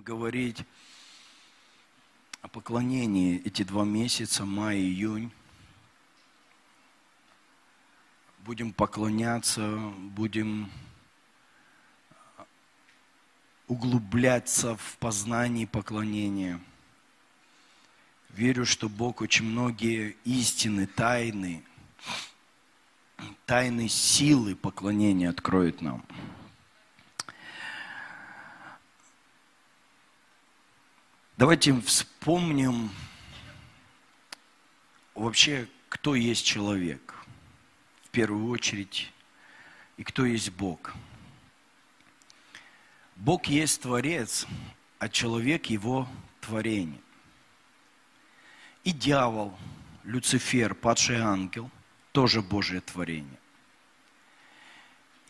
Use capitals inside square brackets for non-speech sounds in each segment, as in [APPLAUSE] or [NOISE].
говорить о поклонении эти два месяца, май и июнь. Будем поклоняться, будем углубляться в познании поклонения. Верю, что Бог очень многие истины, тайны, тайны силы поклонения откроет нам. Давайте вспомним вообще, кто есть человек. В первую очередь, и кто есть Бог. Бог есть Творец, а человек его творение. И дьявол, Люцифер, падший ангел, тоже Божье творение.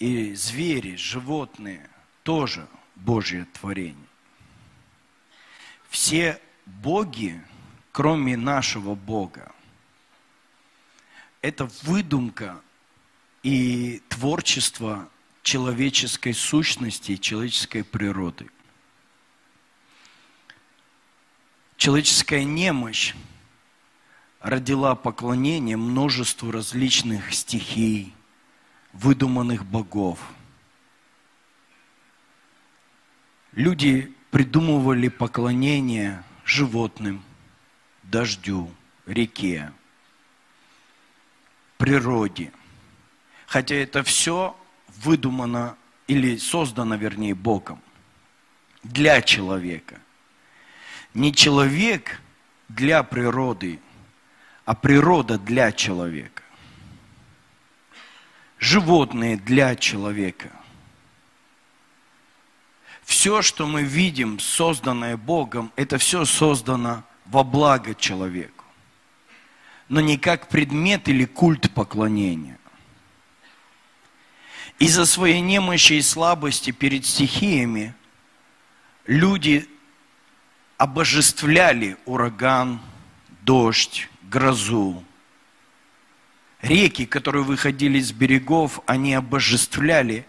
И звери, животные, тоже Божье творение все боги, кроме нашего Бога, это выдумка и творчество человеческой сущности человеческой природы. Человеческая немощь родила поклонение множеству различных стихий, выдуманных богов. Люди придумывали поклонение животным, дождю, реке, природе. Хотя это все выдумано или создано, вернее, Богом для человека. Не человек для природы, а природа для человека. Животные для человека все, что мы видим, созданное Богом, это все создано во благо человеку. Но не как предмет или культ поклонения. Из-за своей немощи и слабости перед стихиями люди обожествляли ураган, дождь, грозу. Реки, которые выходили с берегов, они обожествляли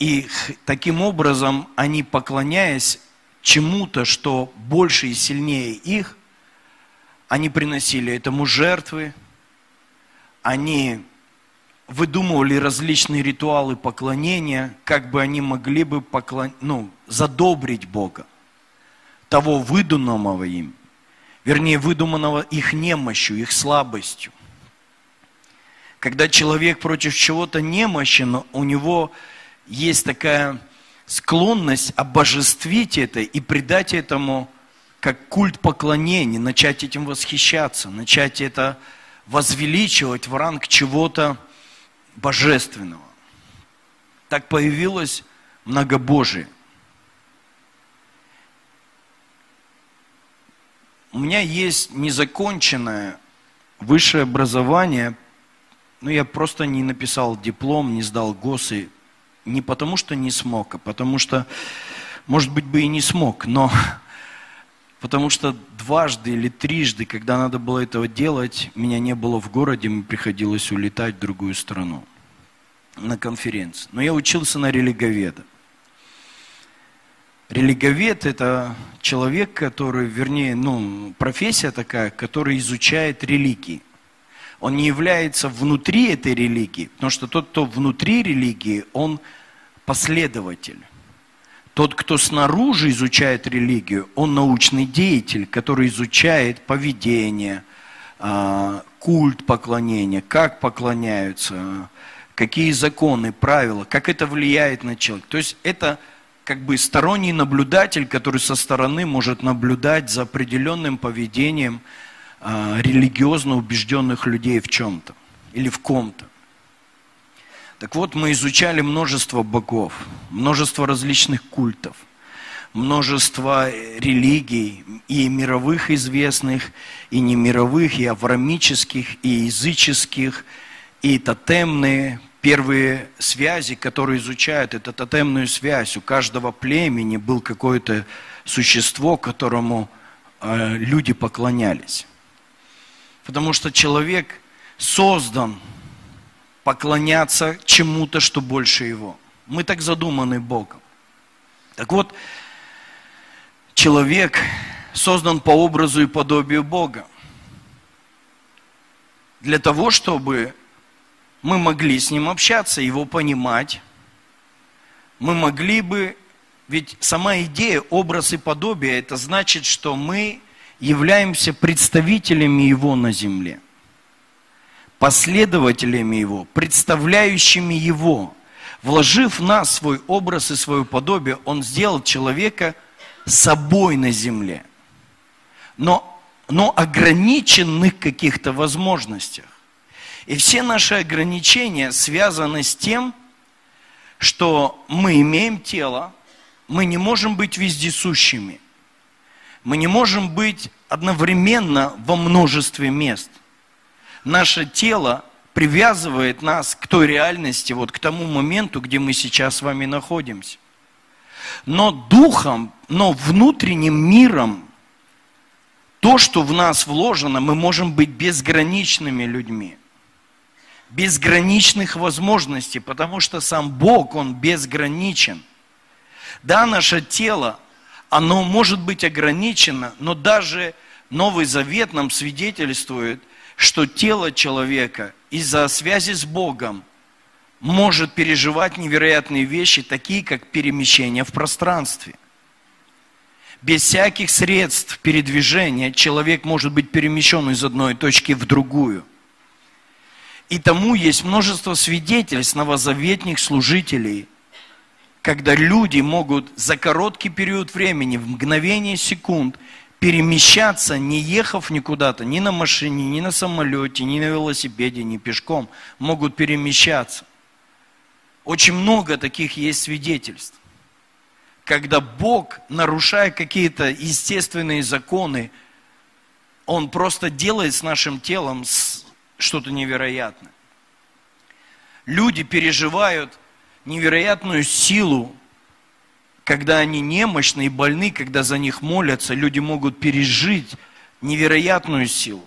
и таким образом они, поклоняясь чему-то, что больше и сильнее их, они приносили этому жертвы, они выдумывали различные ритуалы поклонения, как бы они могли бы поклон... ну, задобрить Бога, того выдуманного им, вернее, выдуманного их немощью, их слабостью. Когда человек против чего-то немощен, у него есть такая склонность обожествить это и придать этому как культ поклонения, начать этим восхищаться, начать это возвеличивать в ранг чего-то божественного. Так появилось многобожие. У меня есть незаконченное высшее образование, но я просто не написал диплом, не сдал ГОСы, не потому, что не смог, а потому что, может быть, бы и не смог, но [LAUGHS] потому что дважды или трижды, когда надо было этого делать, меня не было в городе, мне приходилось улетать в другую страну на конференцию. Но я учился на религоведа. Религовед – это человек, который, вернее, ну, профессия такая, который изучает религии он не является внутри этой религии, потому что тот, кто внутри религии, он последователь. Тот, кто снаружи изучает религию, он научный деятель, который изучает поведение, а, культ поклонения, как поклоняются, какие законы, правила, как это влияет на человека. То есть это как бы сторонний наблюдатель, который со стороны может наблюдать за определенным поведением а, религиозно убежденных людей в чем-то или в ком-то. Так вот, мы изучали множество богов, множество различных культов, множество религий, и мировых известных, и немировых, и аврамических, и языческих, и тотемные, первые связи, которые изучают, это тотемную связь. У каждого племени был какое-то существо, которому э, люди поклонялись. Потому что человек создан поклоняться чему-то, что больше его. Мы так задуманы Богом. Так вот, человек создан по образу и подобию Бога. Для того, чтобы мы могли с ним общаться, его понимать, мы могли бы, ведь сама идея образ и подобие, это значит, что мы являемся представителями его на земле, последователями его, представляющими его. Вложив в нас свой образ и свое подобие, он сделал человека собой на земле. Но, но ограниченных каких-то возможностях. И все наши ограничения связаны с тем, что мы имеем тело, мы не можем быть вездесущими. Мы не можем быть одновременно во множестве мест. Наше тело привязывает нас к той реальности, вот к тому моменту, где мы сейчас с вами находимся. Но духом, но внутренним миром, то, что в нас вложено, мы можем быть безграничными людьми безграничных возможностей, потому что сам Бог, Он безграничен. Да, наше тело, оно может быть ограничено, но даже Новый Завет нам свидетельствует, что тело человека из-за связи с Богом может переживать невероятные вещи, такие как перемещение в пространстве. Без всяких средств передвижения человек может быть перемещен из одной точки в другую. И тому есть множество свидетельств новозаветных служителей, когда люди могут за короткий период времени, в мгновение секунд, перемещаться, не ехав никуда-то, ни на машине, ни на самолете, ни на велосипеде, ни пешком, могут перемещаться. Очень много таких есть свидетельств. Когда Бог, нарушая какие-то естественные законы, Он просто делает с нашим телом, что-то невероятное. Люди переживают невероятную силу, когда они немощны и больны, когда за них молятся, люди могут пережить невероятную силу.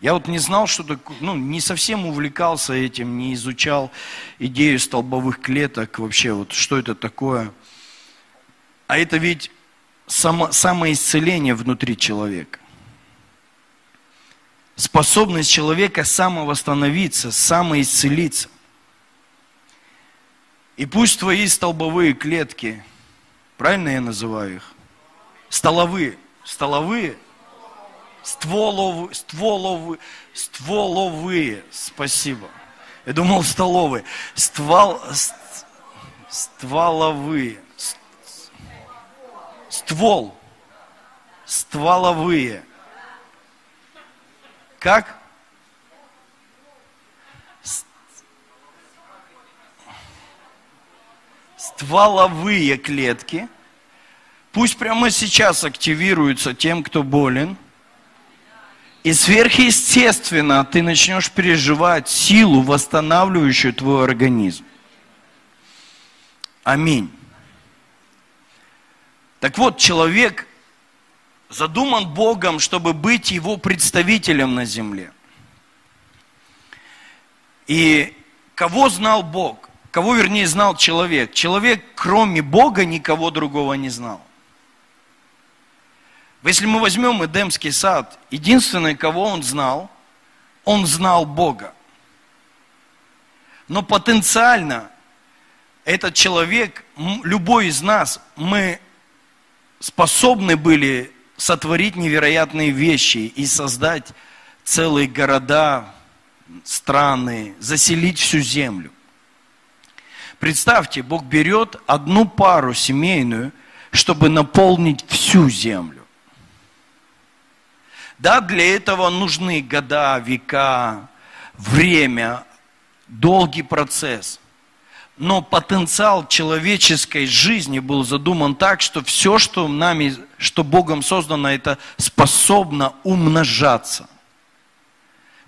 Я вот не знал, что такое, ну, не совсем увлекался этим, не изучал идею столбовых клеток, вообще, вот что это такое. А это ведь само, самоисцеление внутри человека способность человека самовосстановиться, самоисцелиться. И пусть твои столбовые клетки, правильно я называю их? Столовые, столовые, стволовые, стволовые, стволовые, спасибо. Я думал столовые, ствол, стволовые, ствол, стволовые – как? Стволовые клетки. Пусть прямо сейчас активируются тем, кто болен. И сверхъестественно ты начнешь переживать силу, восстанавливающую твой организм. Аминь. Так вот, человек задуман Богом, чтобы быть Его представителем на земле. И кого знал Бог? Кого, вернее, знал человек? Человек, кроме Бога, никого другого не знал. Если мы возьмем Эдемский сад, единственное, кого он знал, он знал Бога. Но потенциально этот человек, любой из нас, мы способны были сотворить невероятные вещи и создать целые города, страны, заселить всю землю. Представьте, Бог берет одну пару семейную, чтобы наполнить всю землю. Да, для этого нужны года, века, время, долгий процесс – но потенциал человеческой жизни был задуман так, что все, что нами, что Богом создано, это способно умножаться.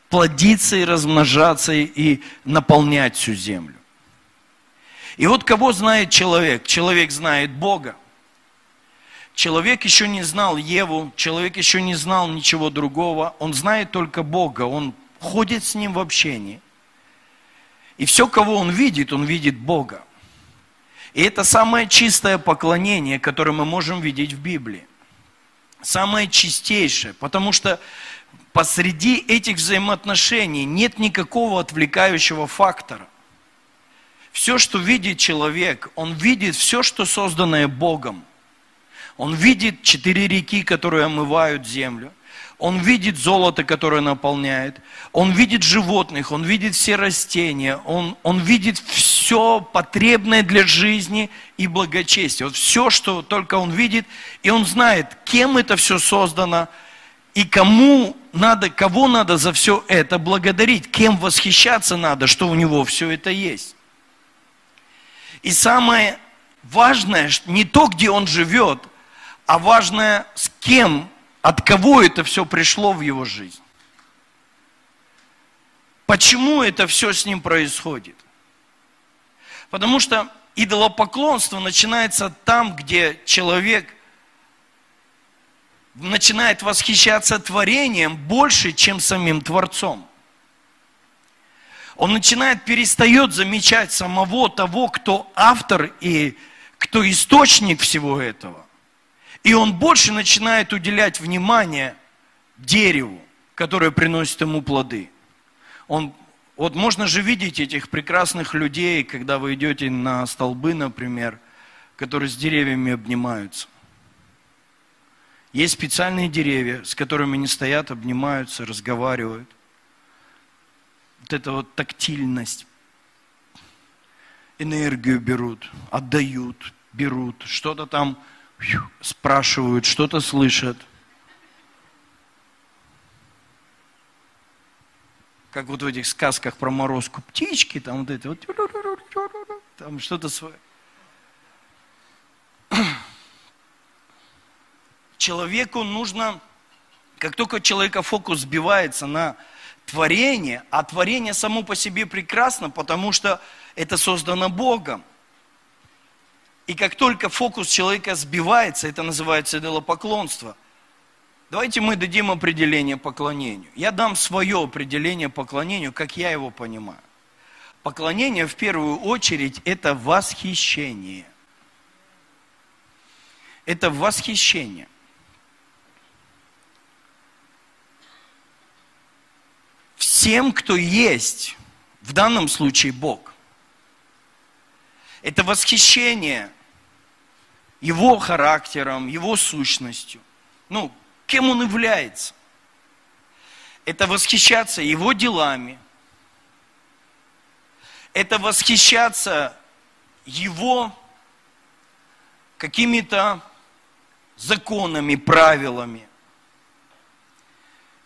Плодиться и размножаться и наполнять всю землю. И вот кого знает человек? Человек знает Бога. Человек еще не знал Еву, человек еще не знал ничего другого. Он знает только Бога, он ходит с Ним в общении. И все, кого он видит, он видит Бога. И это самое чистое поклонение, которое мы можем видеть в Библии. самое чистейшее, потому что посреди этих взаимоотношений нет никакого отвлекающего фактора. Все, что видит человек, он видит все, что созданное Богом. Он видит четыре реки, которые омывают землю. Он видит золото, которое наполняет. Он видит животных, он видит все растения. Он, он видит все потребное для жизни и благочестия. Вот все, что только он видит. И он знает, кем это все создано и кому надо, кого надо за все это благодарить, кем восхищаться надо, что у него все это есть. И самое важное, не то, где он живет, а важное, с кем от кого это все пришло в его жизнь? Почему это все с ним происходит? Потому что идолопоклонство начинается там, где человек начинает восхищаться творением больше, чем самим Творцом. Он начинает, перестает замечать самого того, кто автор и кто источник всего этого. И он больше начинает уделять внимание дереву, которое приносит ему плоды. Он, вот можно же видеть этих прекрасных людей, когда вы идете на столбы, например, которые с деревьями обнимаются. Есть специальные деревья, с которыми они стоят, обнимаются, разговаривают. Вот эта вот тактильность, энергию берут, отдают, берут, что-то там спрашивают, что-то слышат. Как вот в этих сказках про морозку. Птички, там вот это вот, там что-то свое. Человеку нужно, как только человека фокус сбивается на творение, а творение само по себе прекрасно, потому что это создано Богом – и как только фокус человека сбивается, это называется идолопоклонство. Давайте мы дадим определение поклонению. Я дам свое определение поклонению, как я его понимаю. Поклонение в первую очередь это восхищение. Это восхищение. Всем, кто есть, в данном случае Бог. Это восхищение его характером, его сущностью. Ну, кем он является. Это восхищаться его делами. Это восхищаться его какими-то законами, правилами.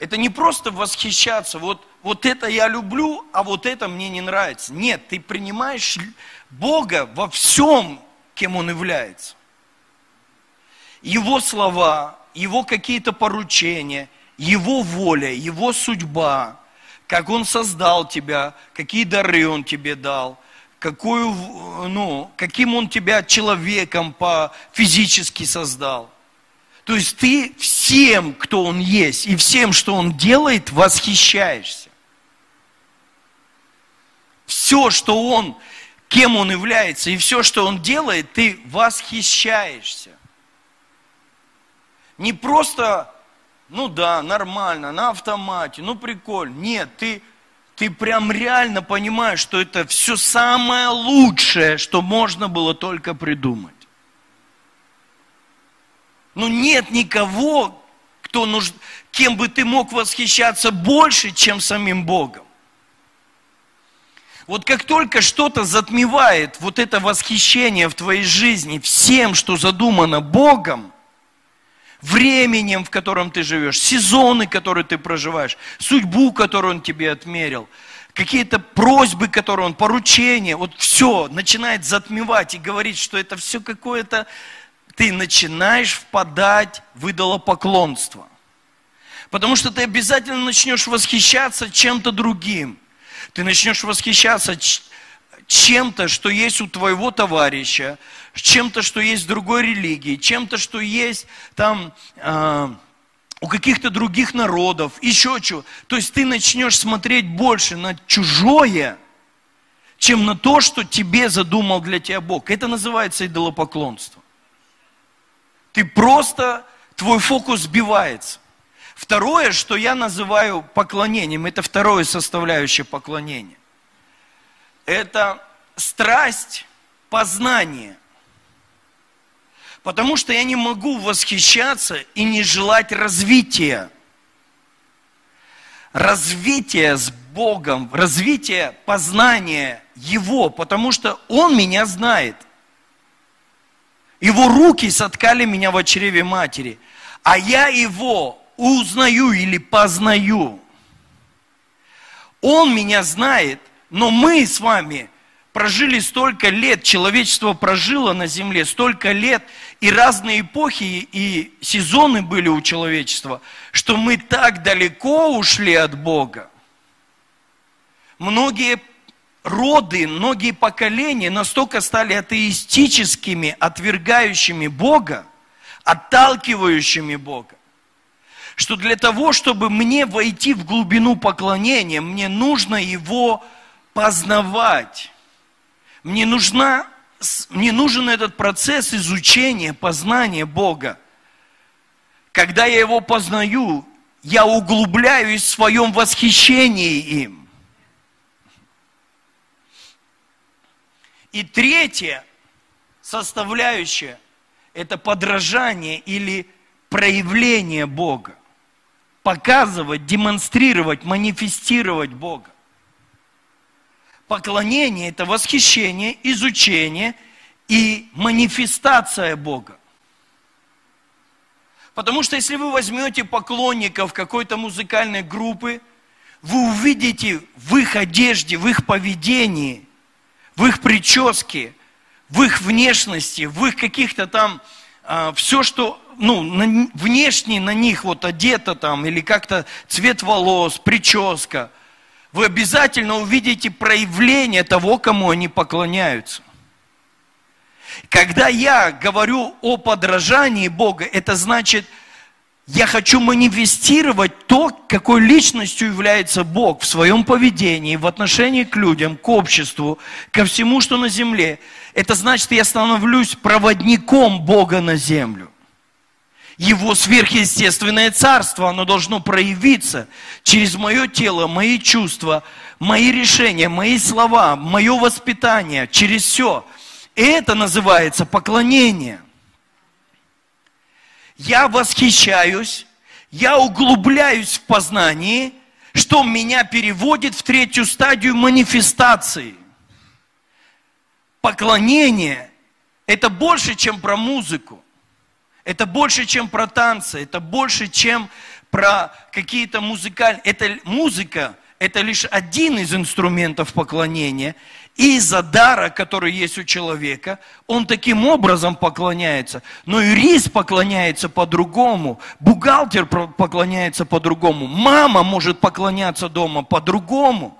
Это не просто восхищаться, вот, вот это я люблю, а вот это мне не нравится. Нет, ты принимаешь Бога во всем, кем Он является. Его слова, Его какие-то поручения, Его воля, Его судьба, как Он создал тебя, какие дары Он тебе дал, какую, ну, каким Он тебя человеком по физически создал. То есть ты всем, кто Он есть, и всем, что Он делает, восхищаешься. Все, что Он, кем Он является, и все, что Он делает, ты восхищаешься. Не просто, ну да, нормально, на автомате, ну прикольно. Нет, ты, ты прям реально понимаешь, что это все самое лучшее, что можно было только придумать. Ну нет никого, кто нужд... кем бы ты мог восхищаться больше, чем самим Богом. Вот как только что-то затмевает вот это восхищение в твоей жизни всем, что задумано Богом, временем, в котором ты живешь, сезоны, которые ты проживаешь, судьбу, которую Он тебе отмерил, какие-то просьбы, которые Он, поручения, вот все начинает затмевать и говорить, что это все какое-то, ты начинаешь впадать в идолопоклонство. Потому что ты обязательно начнешь восхищаться чем-то другим. Ты начнешь восхищаться чем-то, что есть у твоего товарища, чем-то, что есть в другой религии, чем-то, что есть там э, у каких-то других народов, еще что. То есть ты начнешь смотреть больше на чужое, чем на то, что тебе задумал для тебя Бог. Это называется идолопоклонство. Ты просто твой фокус сбивается. Второе, что я называю поклонением, это второе составляющее поклонения. Это страсть познания. Потому что я не могу восхищаться и не желать развития. Развития с Богом, развития познания Его, потому что Он меня знает. Его руки соткали меня в чреве матери, а я Его узнаю или познаю. Он меня знает, но мы с вами прожили столько лет, человечество прожило на земле столько лет, и разные эпохи и сезоны были у человечества, что мы так далеко ушли от Бога. Многие роды, многие поколения настолько стали атеистическими, отвергающими Бога, отталкивающими Бога, что для того, чтобы мне войти в глубину поклонения, мне нужно его познавать. Мне, нужна, мне нужен этот процесс изучения, познания Бога. Когда я его познаю, я углубляюсь в своем восхищении им. И третье составляющее – это подражание или проявление Бога показывать, демонстрировать, манифестировать Бога. Поклонение – это восхищение, изучение и манифестация Бога. Потому что если вы возьмете поклонников какой-то музыкальной группы, вы увидите в их одежде, в их поведении, в их прическе, в их внешности, в их каких-то там, все, что ну, на, внешне на них вот одето там, или как-то цвет волос, прическа, вы обязательно увидите проявление того, кому они поклоняются. Когда я говорю о подражании Бога, это значит, я хочу манифестировать то, какой личностью является Бог в своем поведении, в отношении к людям, к обществу, ко всему, что на земле. Это значит, я становлюсь проводником Бога на землю его сверхъестественное царство, оно должно проявиться через мое тело, мои чувства, мои решения, мои слова, мое воспитание, через все. И это называется поклонение. Я восхищаюсь, я углубляюсь в познании, что меня переводит в третью стадию манифестации. Поклонение – это больше, чем про музыку. Это больше, чем про танцы, это больше, чем про какие-то музыкальные... Это музыка, это лишь один из инструментов поклонения. Из-за дара, который есть у человека, он таким образом поклоняется. Но юрист поклоняется по-другому, бухгалтер поклоняется по-другому, мама может поклоняться дома по-другому.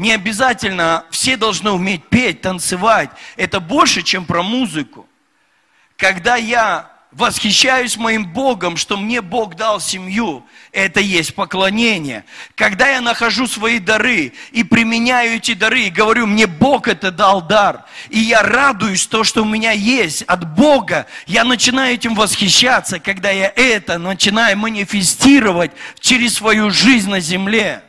Не обязательно все должны уметь петь, танцевать. Это больше, чем про музыку. Когда я восхищаюсь моим Богом, что мне Бог дал семью. Это есть поклонение. Когда я нахожу свои дары и применяю эти дары, и говорю, мне Бог это дал дар, и я радуюсь то, что у меня есть от Бога, я начинаю этим восхищаться, когда я это начинаю манифестировать через свою жизнь на земле.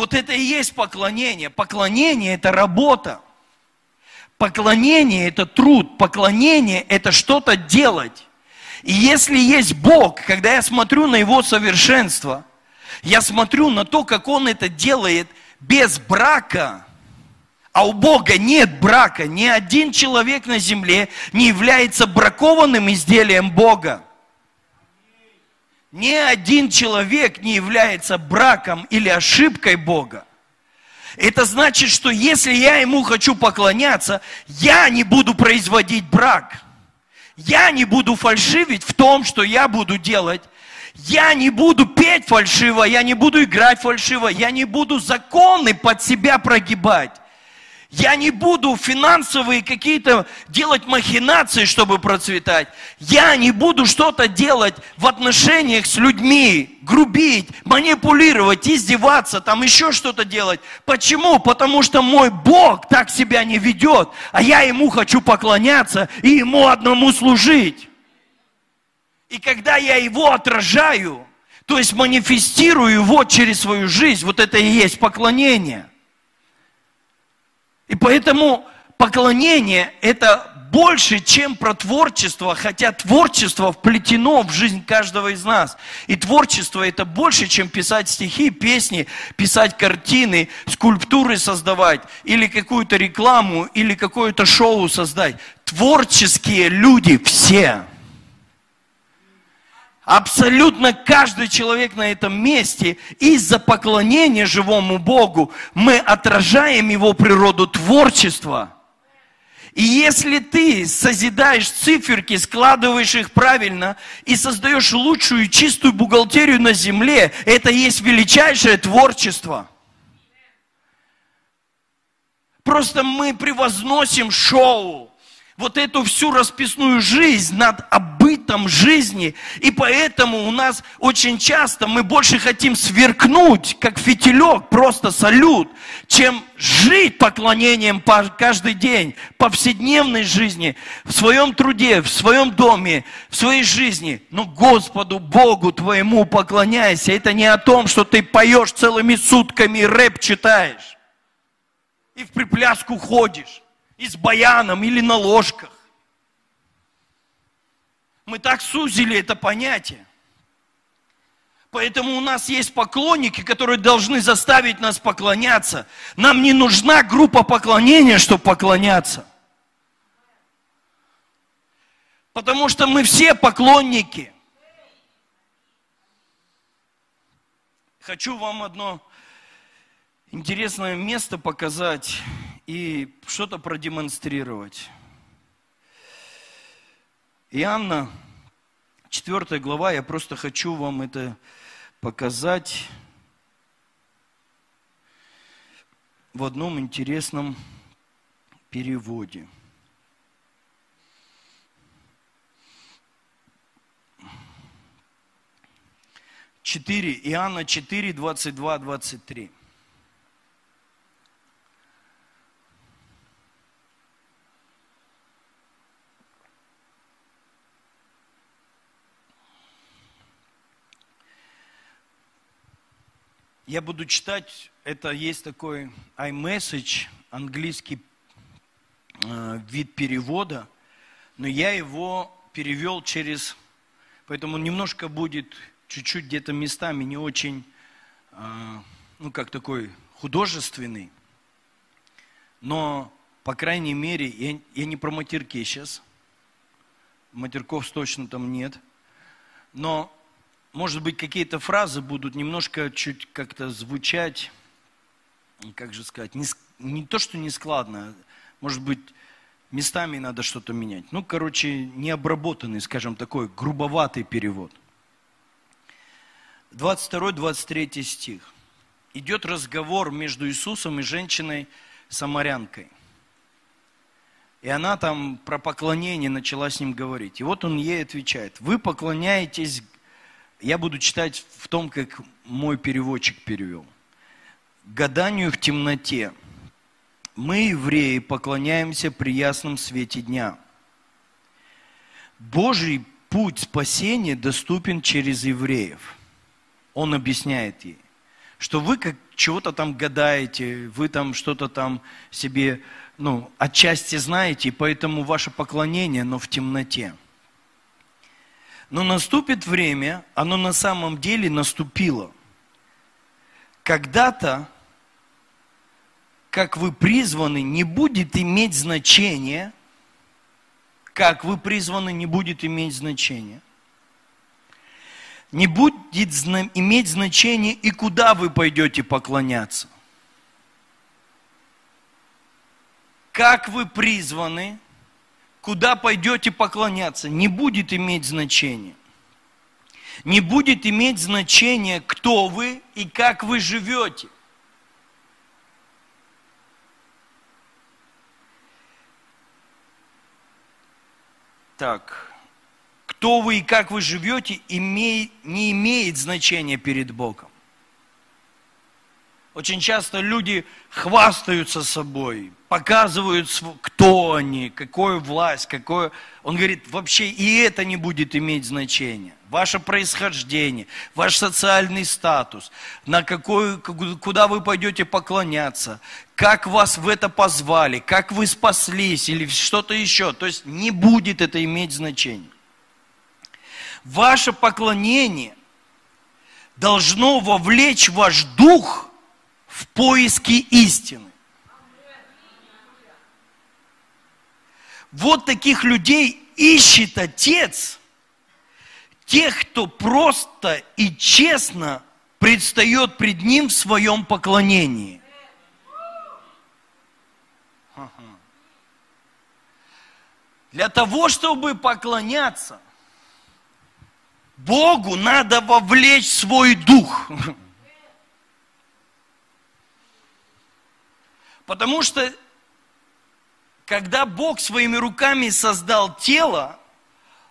Вот это и есть поклонение. Поклонение – это работа. Поклонение – это труд, поклонение – это что-то делать. И если есть Бог, когда я смотрю на Его совершенство, я смотрю на то, как Он это делает без брака, а у Бога нет брака, ни один человек на земле не является бракованным изделием Бога. Ни один человек не является браком или ошибкой Бога. Это значит, что если я ему хочу поклоняться, я не буду производить брак. Я не буду фальшивить в том, что я буду делать. Я не буду петь фальшиво, я не буду играть фальшиво, я не буду законы под себя прогибать. Я не буду финансовые какие-то делать махинации, чтобы процветать. Я не буду что-то делать в отношениях с людьми, грубить, манипулировать, издеваться, там еще что-то делать. Почему? Потому что мой Бог так себя не ведет, а я Ему хочу поклоняться и Ему одному служить. И когда я его отражаю, то есть манифестирую его через свою жизнь, вот это и есть поклонение. И поэтому поклонение – это больше, чем про творчество, хотя творчество вплетено в жизнь каждого из нас. И творчество это больше, чем писать стихи, песни, писать картины, скульптуры создавать, или какую-то рекламу, или какое-то шоу создать. Творческие люди все. Абсолютно каждый человек на этом месте из-за поклонения живому Богу мы отражаем его природу творчества – и если ты созидаешь циферки, складываешь их правильно и создаешь лучшую чистую бухгалтерию на земле, это есть величайшее творчество. Просто мы превозносим шоу вот эту всю расписную жизнь над обытом жизни. И поэтому у нас очень часто мы больше хотим сверкнуть, как фитилек, просто салют, чем жить поклонением каждый день, повседневной жизни, в своем труде, в своем доме, в своей жизни. Но Господу Богу твоему поклоняйся. Это не о том, что ты поешь целыми сутками, рэп читаешь и в припляску ходишь и с баяном или на ложках. Мы так сузили это понятие. Поэтому у нас есть поклонники, которые должны заставить нас поклоняться. Нам не нужна группа поклонения, чтобы поклоняться. Потому что мы все поклонники. Хочу вам одно интересное место показать и что-то продемонстрировать. Иоанна, 4 глава, я просто хочу вам это показать в одном интересном переводе. Четыре, Иоанна 4, 22, 23. Я буду читать, это есть такой iMessage, английский э, вид перевода, но я его перевел через, поэтому немножко будет чуть-чуть где-то местами не очень, э, ну как такой художественный, но по крайней мере, я, я не про матерки сейчас, матерков точно там нет, но может быть, какие-то фразы будут немножко чуть как-то звучать, как же сказать, не, не то, что не складно, может быть, местами надо что-то менять. Ну, короче, необработанный, скажем, такой грубоватый перевод. 22-23 стих. Идет разговор между Иисусом и женщиной-самарянкой. И она там про поклонение начала с ним говорить. И вот он ей отвечает, вы поклоняетесь я буду читать в том, как мой переводчик перевел. Гаданию в темноте. Мы, евреи, поклоняемся при ясном свете дня. Божий путь спасения доступен через евреев. Он объясняет ей, что вы как чего-то там гадаете, вы там что-то там себе, ну, отчасти знаете, поэтому ваше поклонение, но в темноте. Но наступит время, оно на самом деле наступило. Когда-то, как вы призваны, не будет иметь значения, как вы призваны, не будет иметь значения. Не будет иметь значения и куда вы пойдете поклоняться. Как вы призваны – куда пойдете поклоняться, не будет иметь значения. Не будет иметь значения, кто вы и как вы живете. Так, кто вы и как вы живете, имей, не имеет значения перед Богом. Очень часто люди хвастаются собой, показывают, кто они, какую власть, какое... Он говорит, вообще и это не будет иметь значения. Ваше происхождение, ваш социальный статус, на какой, куда вы пойдете поклоняться, как вас в это позвали, как вы спаслись или что-то еще. То есть не будет это иметь значения. Ваше поклонение должно вовлечь ваш дух в поиски истины. Вот таких людей ищет Отец, тех, кто просто и честно предстает пред Ним в своем поклонении. Для того, чтобы поклоняться, Богу надо вовлечь свой дух. [LAUGHS] Потому что когда Бог своими руками создал тело,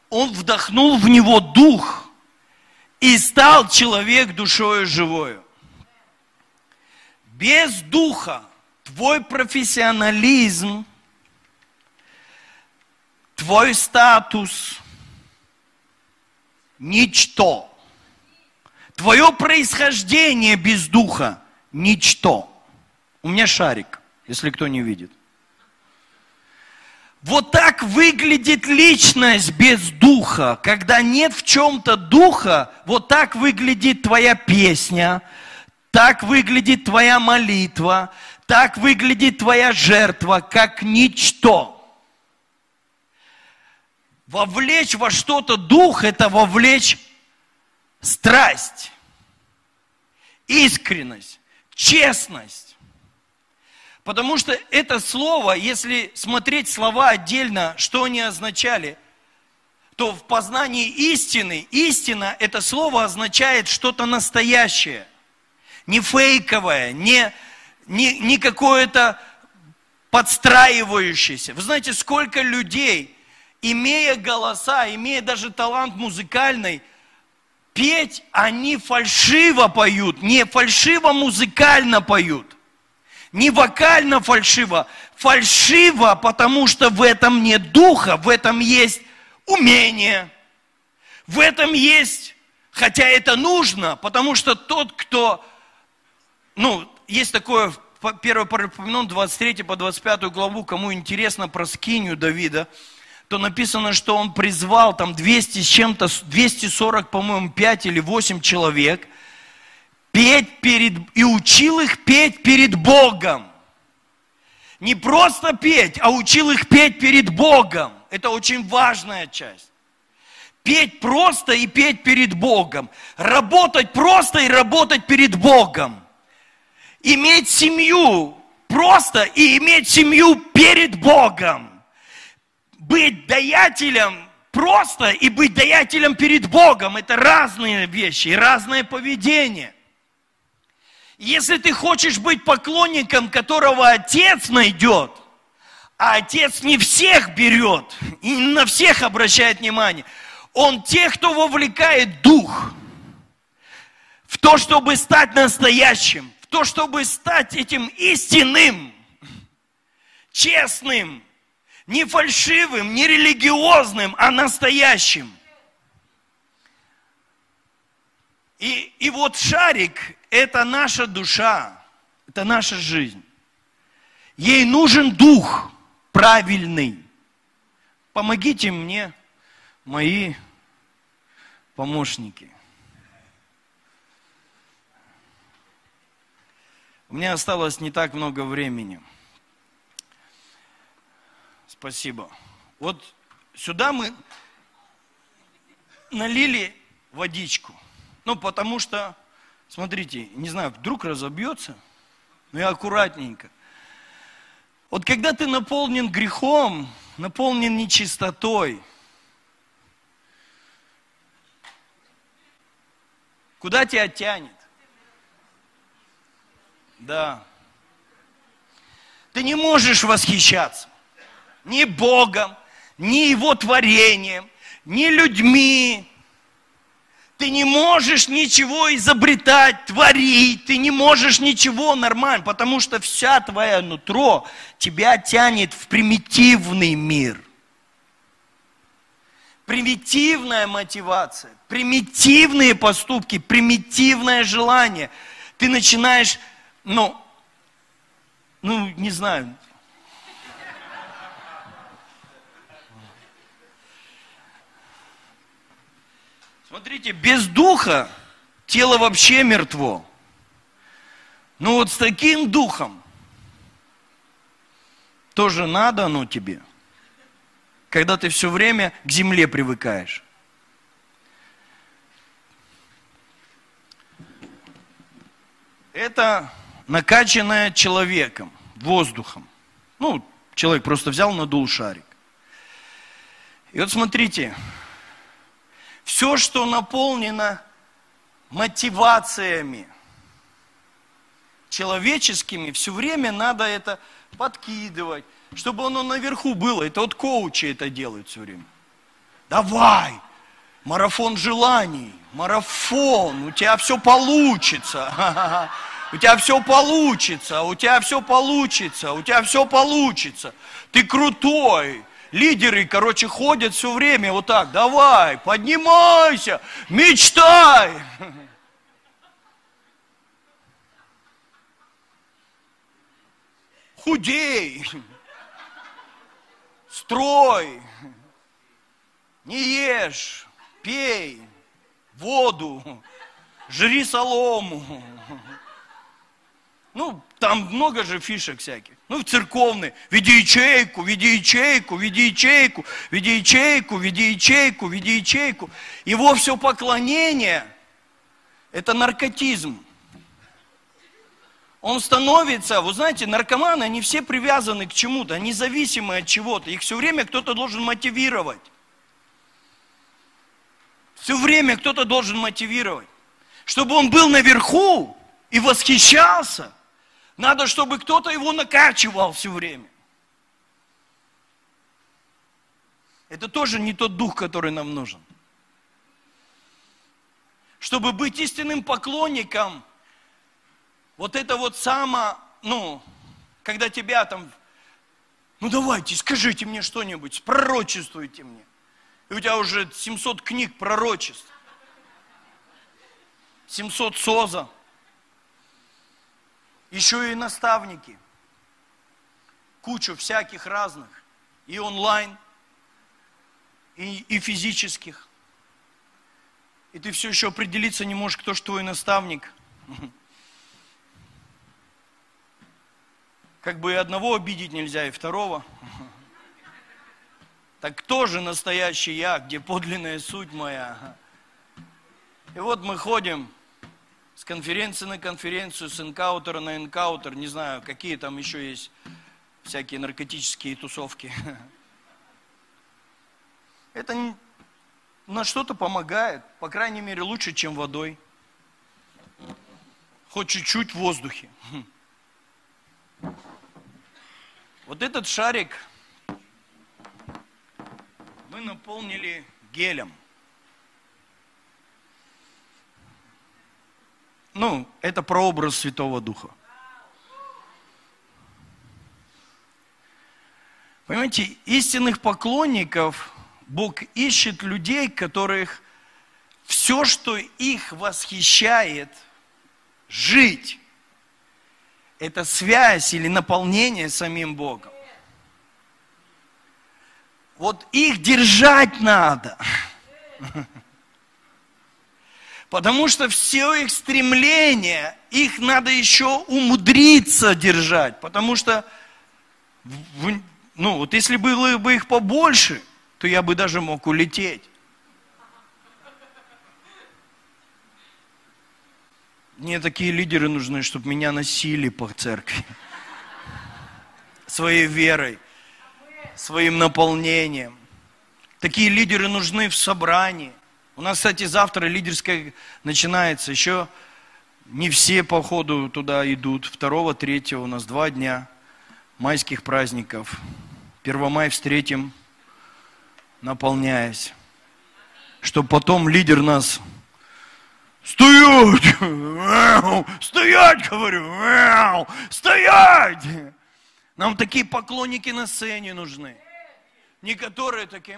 Он вдохнул в него дух и стал человек душою живою. Без духа твой профессионализм, твой статус – ничто. Твое происхождение без духа – ничто. У меня шарик, если кто не видит. Вот так выглядит личность без духа. Когда нет в чем-то духа, вот так выглядит твоя песня, так выглядит твоя молитва, так выглядит твоя жертва, как ничто. Вовлечь во что-то дух – это вовлечь страсть, искренность, честность. Потому что это слово, если смотреть слова отдельно, что они означали, то в познании истины, истина, это слово означает что-то настоящее, не фейковое, не, не, не какое-то подстраивающееся. Вы знаете, сколько людей, имея голоса, имея даже талант музыкальный, петь, они фальшиво поют, не фальшиво музыкально поют. Не вокально фальшиво, фальшиво, потому что в этом нет духа, в этом есть умение, в этом есть, хотя это нужно, потому что тот, кто, ну, есть такое, 1 Паралипоменон, 23 по 25 главу, кому интересно про скинию Давида, то написано, что он призвал там 200 с чем-то, 240, по-моему, 5 или 8 человек – петь перед, и учил их петь перед Богом. Не просто петь, а учил их петь перед Богом. Это очень важная часть. Петь просто и петь перед Богом. Работать просто и работать перед Богом. Иметь семью просто и иметь семью перед Богом. Быть даятелем просто и быть даятелем перед Богом. Это разные вещи, разное поведение. Если ты хочешь быть поклонником, которого отец найдет, а отец не всех берет и не на всех обращает внимание, он тех, кто вовлекает дух в то, чтобы стать настоящим, в то, чтобы стать этим истинным, честным, не фальшивым, не религиозным, а настоящим. И, и вот шарик – это наша душа, это наша жизнь. Ей нужен дух правильный. Помогите мне, мои помощники. У меня осталось не так много времени. Спасибо. Вот сюда мы налили водичку – ну, потому что, смотрите, не знаю, вдруг разобьется, но я аккуратненько. Вот когда ты наполнен грехом, наполнен нечистотой, куда тебя тянет? Да. Ты не можешь восхищаться ни Богом, ни Его творением, ни людьми, Ты не можешь ничего изобретать, творить, ты не можешь ничего нормально, потому что вся твоя нутро тебя тянет в примитивный мир. Примитивная мотивация, примитивные поступки, примитивное желание. Ты начинаешь, ну, ну, не знаю, Смотрите, без духа тело вообще мертво. Ну вот с таким духом тоже надо оно тебе, когда ты все время к земле привыкаешь. Это накачанное человеком, воздухом. Ну, человек просто взял, надул шарик. И вот смотрите, все, что наполнено мотивациями человеческими, все время надо это подкидывать, чтобы оно наверху было. Это вот коучи это делают все время. Давай, марафон желаний, марафон, у тебя все [LAUGHS] получится. У тебя все получится, у тебя все получится, у тебя все получится. Ты крутой, Лидеры, короче, ходят все время вот так, давай, поднимайся, мечтай. Худей, строй, не ешь, пей воду, жри солому. Ну, там много же фишек всяких. Ну, в церковной. Веди ячейку, веди ячейку, веди ячейку, веди ячейку, веди ячейку, веди ячейку. Его все поклонение – это наркотизм. Он становится, вы знаете, наркоманы, они все привязаны к чему-то, они зависимы от чего-то. Их все время кто-то должен мотивировать. Все время кто-то должен мотивировать. Чтобы он был наверху и восхищался – надо, чтобы кто-то его накачивал все время. Это тоже не тот дух, который нам нужен. Чтобы быть истинным поклонником, вот это вот само, ну, когда тебя там, ну давайте, скажите мне что-нибудь, пророчествуйте мне. И у тебя уже 700 книг пророчеств, 700 соза еще и наставники, кучу всяких разных, и онлайн, и, и физических. И ты все еще определиться не можешь, кто же твой наставник. [LAUGHS] Как бы и одного обидеть нельзя, и второго. [LAUGHS] Так кто же настоящий я, где подлинная суть моя? И вот мы ходим, с конференции на конференцию, с энкаутера на энкаутер, не знаю, какие там еще есть всякие наркотические тусовки. Это на что-то помогает, по крайней мере, лучше, чем водой. Хоть чуть-чуть в воздухе. Вот этот шарик мы наполнили гелем. Ну, это прообраз Святого Духа. Понимаете, истинных поклонников Бог ищет людей, которых все, что их восхищает, жить, это связь или наполнение самим Богом. Вот их держать надо. [LAUGHS] Потому что все их стремления, их надо еще умудриться держать. Потому что, ну вот если было бы их побольше, то я бы даже мог улететь. Мне такие лидеры нужны, чтобы меня носили по церкви. Своей верой, своим наполнением. Такие лидеры нужны в собрании. У нас, кстати, завтра лидерская начинается. Еще не все, по ходу туда идут. Второго, третьего у нас два дня майских праздников. Первомай встретим, наполняясь. Чтобы потом лидер нас Стоять! [LAUGHS] Стоять, говорю! Стоять! Нам такие поклонники на сцене нужны. Не которые такие,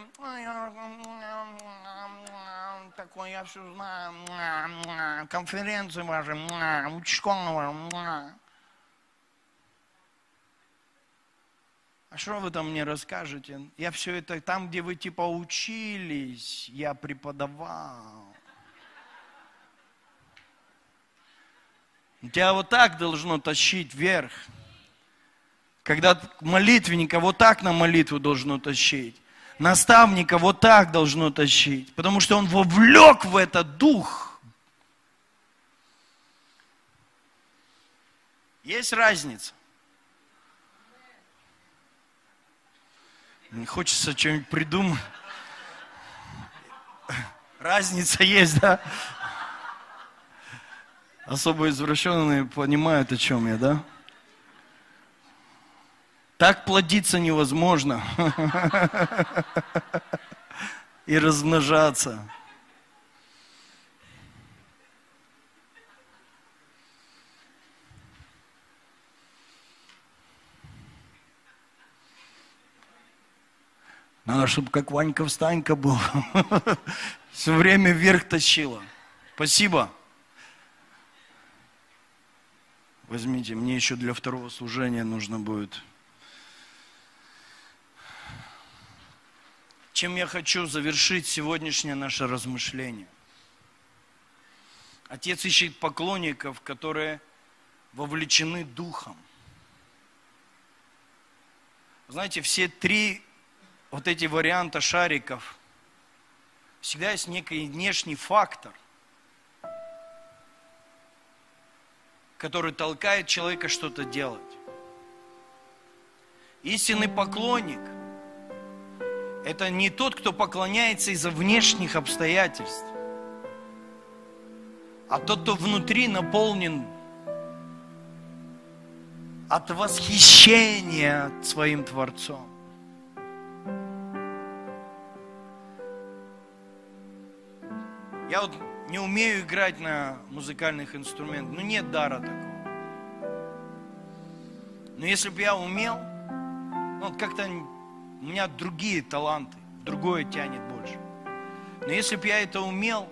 такой, я все знаю, конференции ваши, ученого. А что вы там мне расскажете? Я все это там, где вы типа учились, я преподавал. Тебя вот так должно тащить вверх. Когда молитвенника вот так на молитву должно тащить. Наставника вот так должно тащить. Потому что он вовлек в это дух. Есть разница. Не хочется что-нибудь придумать. Разница есть, да? Особо извращенные понимают, о чем я, да? Так плодиться невозможно. [LAUGHS] И размножаться. Надо, чтобы как Ванька Встанька был. [LAUGHS] Все время вверх тащила. Спасибо. Возьмите, мне еще для второго служения нужно будет. Чем я хочу завершить сегодняшнее наше размышление? Отец ищет поклонников, которые вовлечены духом. Знаете, все три вот эти варианта шариков, всегда есть некий внешний фактор, который толкает человека что-то делать. Истинный поклонник – это не тот, кто поклоняется из-за внешних обстоятельств, а тот, кто внутри наполнен от восхищения своим Творцом. Я вот не умею играть на музыкальных инструментах. Ну, нет дара такого. Но если бы я умел, ну, вот как-то у меня другие таланты, другое тянет больше. Но если бы я это умел,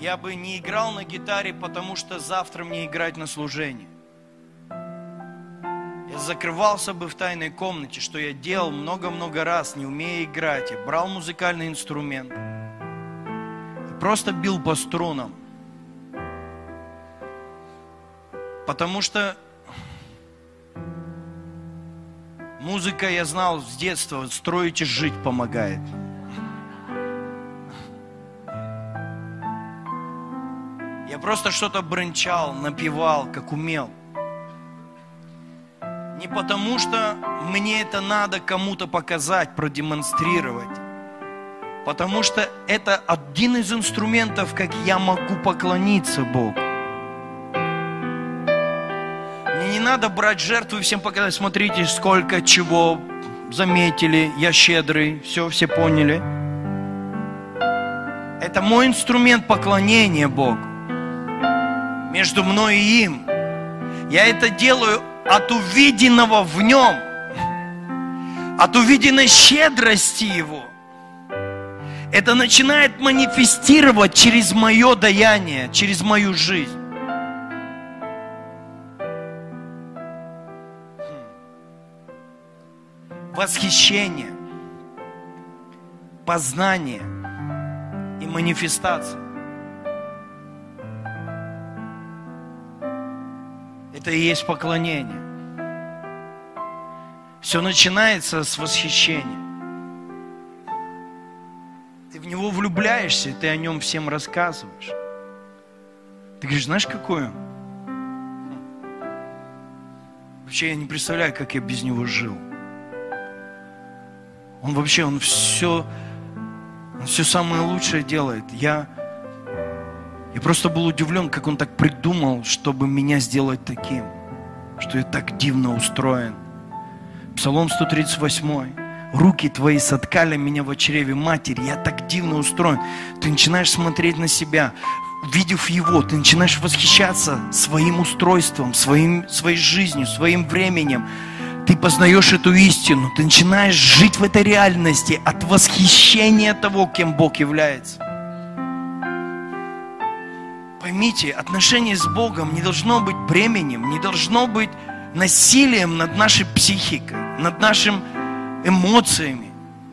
я бы не играл на гитаре, потому что завтра мне играть на служении. Я закрывался бы в тайной комнате, что я делал много-много раз, не умея играть. Я брал музыкальный инструмент и просто бил по струнам. Потому что музыка, я знал с детства, строить и жить помогает. Я просто что-то бренчал, напевал, как умел – не потому, что мне это надо кому-то показать, продемонстрировать. Потому что это один из инструментов, как я могу поклониться Богу. Надо брать жертву и всем показать, смотрите, сколько чего заметили, я щедрый, все, все поняли. Это мой инструмент поклонения Богу. Между мной и им. Я это делаю от увиденного в нем, от увиденной щедрости его. Это начинает манифестировать через мое даяние, через мою жизнь. Восхищение, познание и манифестация. Это и есть поклонение. Все начинается с восхищения. Ты в него влюбляешься, ты о нем всем рассказываешь. Ты говоришь, знаешь, какой он? Вообще я не представляю, как я без него жил. Он вообще, он все, он все самое лучшее делает. Я я просто был удивлен, как он так придумал, чтобы меня сделать таким, что я так дивно устроен. Псалом 138. руки твои соткали меня в чреве матери, я так дивно устроен. Ты начинаешь смотреть на себя, увидев его, ты начинаешь восхищаться своим устройством, своим, своей жизнью, своим временем. Ты познаешь эту истину, ты начинаешь жить в этой реальности от восхищения того, кем Бог является. Поймите, отношение с Богом не должно быть бременем, не должно быть насилием над нашей психикой, над нашими эмоциями.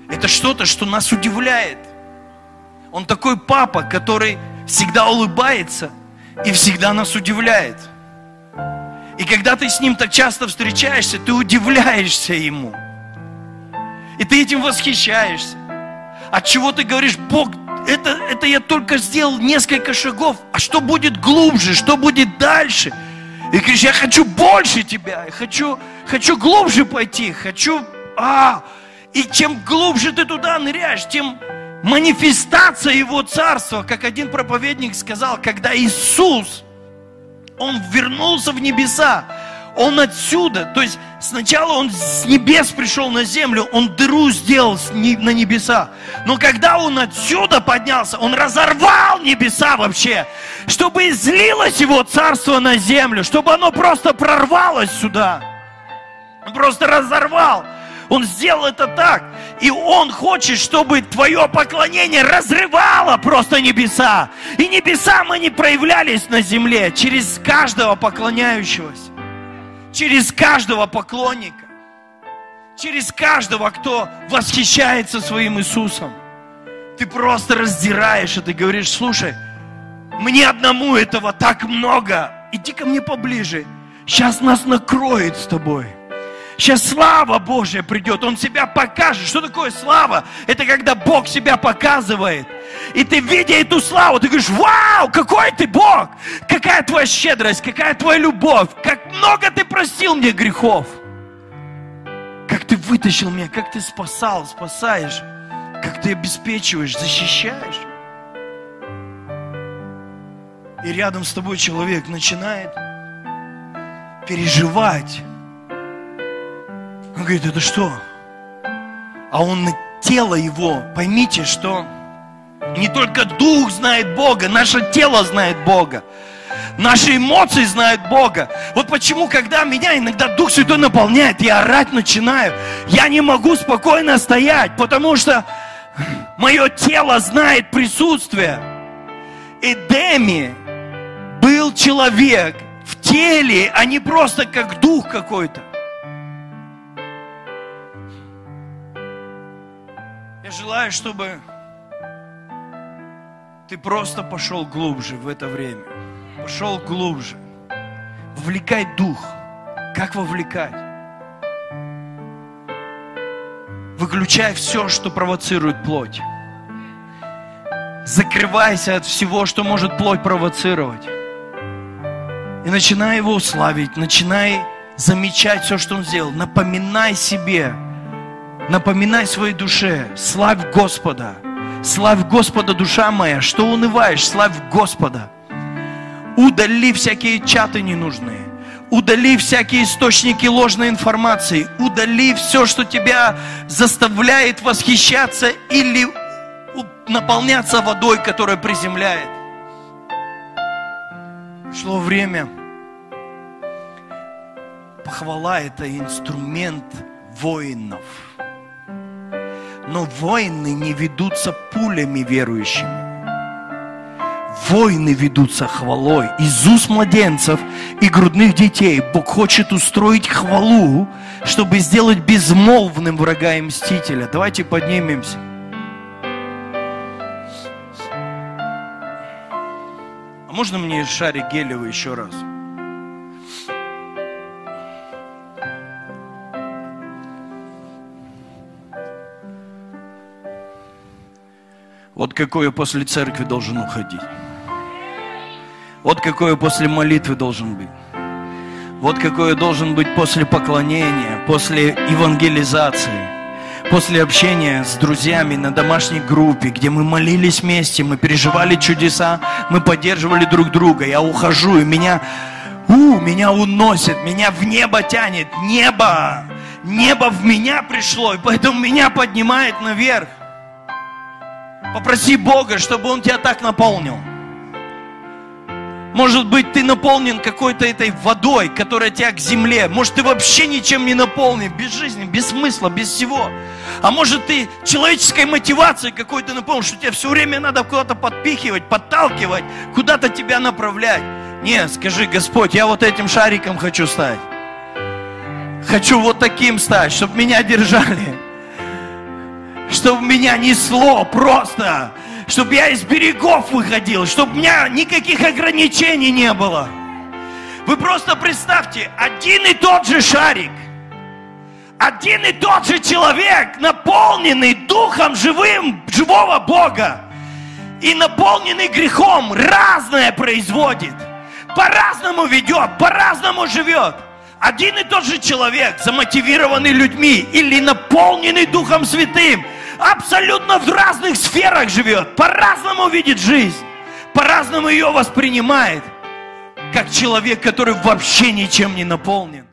Это что-то, что нас удивляет. Он такой папа, который всегда улыбается и всегда нас удивляет. И когда ты с ним так часто встречаешься, ты удивляешься ему. И ты этим восхищаешься. От чего ты говоришь, Бог, это, это я только сделал несколько шагов, а что будет глубже, что будет дальше? И говоришь, я хочу больше тебя, я хочу, хочу глубже пойти, хочу... А, и чем глубже ты туда ныряешь, тем манифестация Его Царства, как один проповедник сказал, когда Иисус, Он вернулся в небеса, Он отсюда, то есть сначала Он с небес пришел на землю, Он дыру сделал на небеса, но когда Он отсюда поднялся, Он разорвал небеса вообще, чтобы излилось Его Царство на землю, чтобы оно просто прорвалось сюда. Он просто разорвал. Он сделал это так. И Он хочет, чтобы твое поклонение разрывало просто небеса. И небеса мы не проявлялись на земле через каждого поклоняющегося. Через каждого поклонника. Через каждого, кто восхищается своим Иисусом. Ты просто раздираешь и ты говоришь, слушай, мне одному этого так много. Иди ко мне поближе. Сейчас нас накроет с тобой. Сейчас слава Божья придет, Он себя покажет. Что такое слава? Это когда Бог себя показывает. И ты, видя эту славу, ты говоришь, вау, какой ты Бог! Какая твоя щедрость, какая твоя любовь, как много ты простил мне грехов. Как ты вытащил меня, как ты спасал, спасаешь, как ты обеспечиваешь, защищаешь. И рядом с тобой человек начинает переживать он говорит, это что? А он на тело его, поймите, что не только дух знает Бога, наше тело знает Бога. Наши эмоции знают Бога. Вот почему, когда меня иногда Дух Святой наполняет, я орать начинаю, я не могу спокойно стоять, потому что мое тело знает присутствие. И Деми был человек в теле, а не просто как дух какой-то. Желаю, чтобы ты просто пошел глубже в это время. Пошел глубже. Вовлекай дух. Как вовлекать? Выключай все, что провоцирует плоть. Закрывайся от всего, что может плоть провоцировать. И начинай его славить, начинай замечать все, что он сделал. Напоминай себе, Напоминай своей душе, славь Господа. Славь Господа, душа моя. Что унываешь? Славь Господа. Удали всякие чаты ненужные. Удали всякие источники ложной информации. Удали все, что тебя заставляет восхищаться или наполняться водой, которая приземляет. Шло время. Похвала – это инструмент воинов – но войны не ведутся пулями верующими. Войны ведутся хвалой. Из уст младенцев и грудных детей Бог хочет устроить хвалу, чтобы сделать безмолвным врага и мстителя. Давайте поднимемся. А можно мне шарик гелевый еще раз? Вот какой после церкви должен уходить. Вот какой после молитвы должен быть. Вот какой должен быть после поклонения, после евангелизации, после общения с друзьями на домашней группе, где мы молились вместе, мы переживали чудеса, мы поддерживали друг друга. Я ухожу, и меня, у, меня уносит, меня в небо тянет. Небо! небо в меня пришло, и поэтому меня поднимает наверх. Попроси Бога, чтобы Он тебя так наполнил. Может быть, ты наполнен какой-то этой водой, которая тебя к земле. Может, ты вообще ничем не наполнен, без жизни, без смысла, без всего. А может, ты человеческой мотивацией какой-то наполнен, что тебе все время надо куда-то подпихивать, подталкивать, куда-то тебя направлять. Не, скажи, Господь, я вот этим шариком хочу стать. Хочу вот таким стать, чтобы меня держали. Чтобы меня несло просто чтобы я из берегов выходил, чтобы у меня никаких ограничений не было. Вы просто представьте, один и тот же шарик, один и тот же человек, наполненный духом живым, живого Бога, и наполненный грехом, разное производит, по-разному ведет, по-разному живет. Один и тот же человек, замотивированный людьми или наполненный Духом Святым – абсолютно в разных сферах живет, по-разному видит жизнь, по-разному ее воспринимает, как человек, который вообще ничем не наполнен.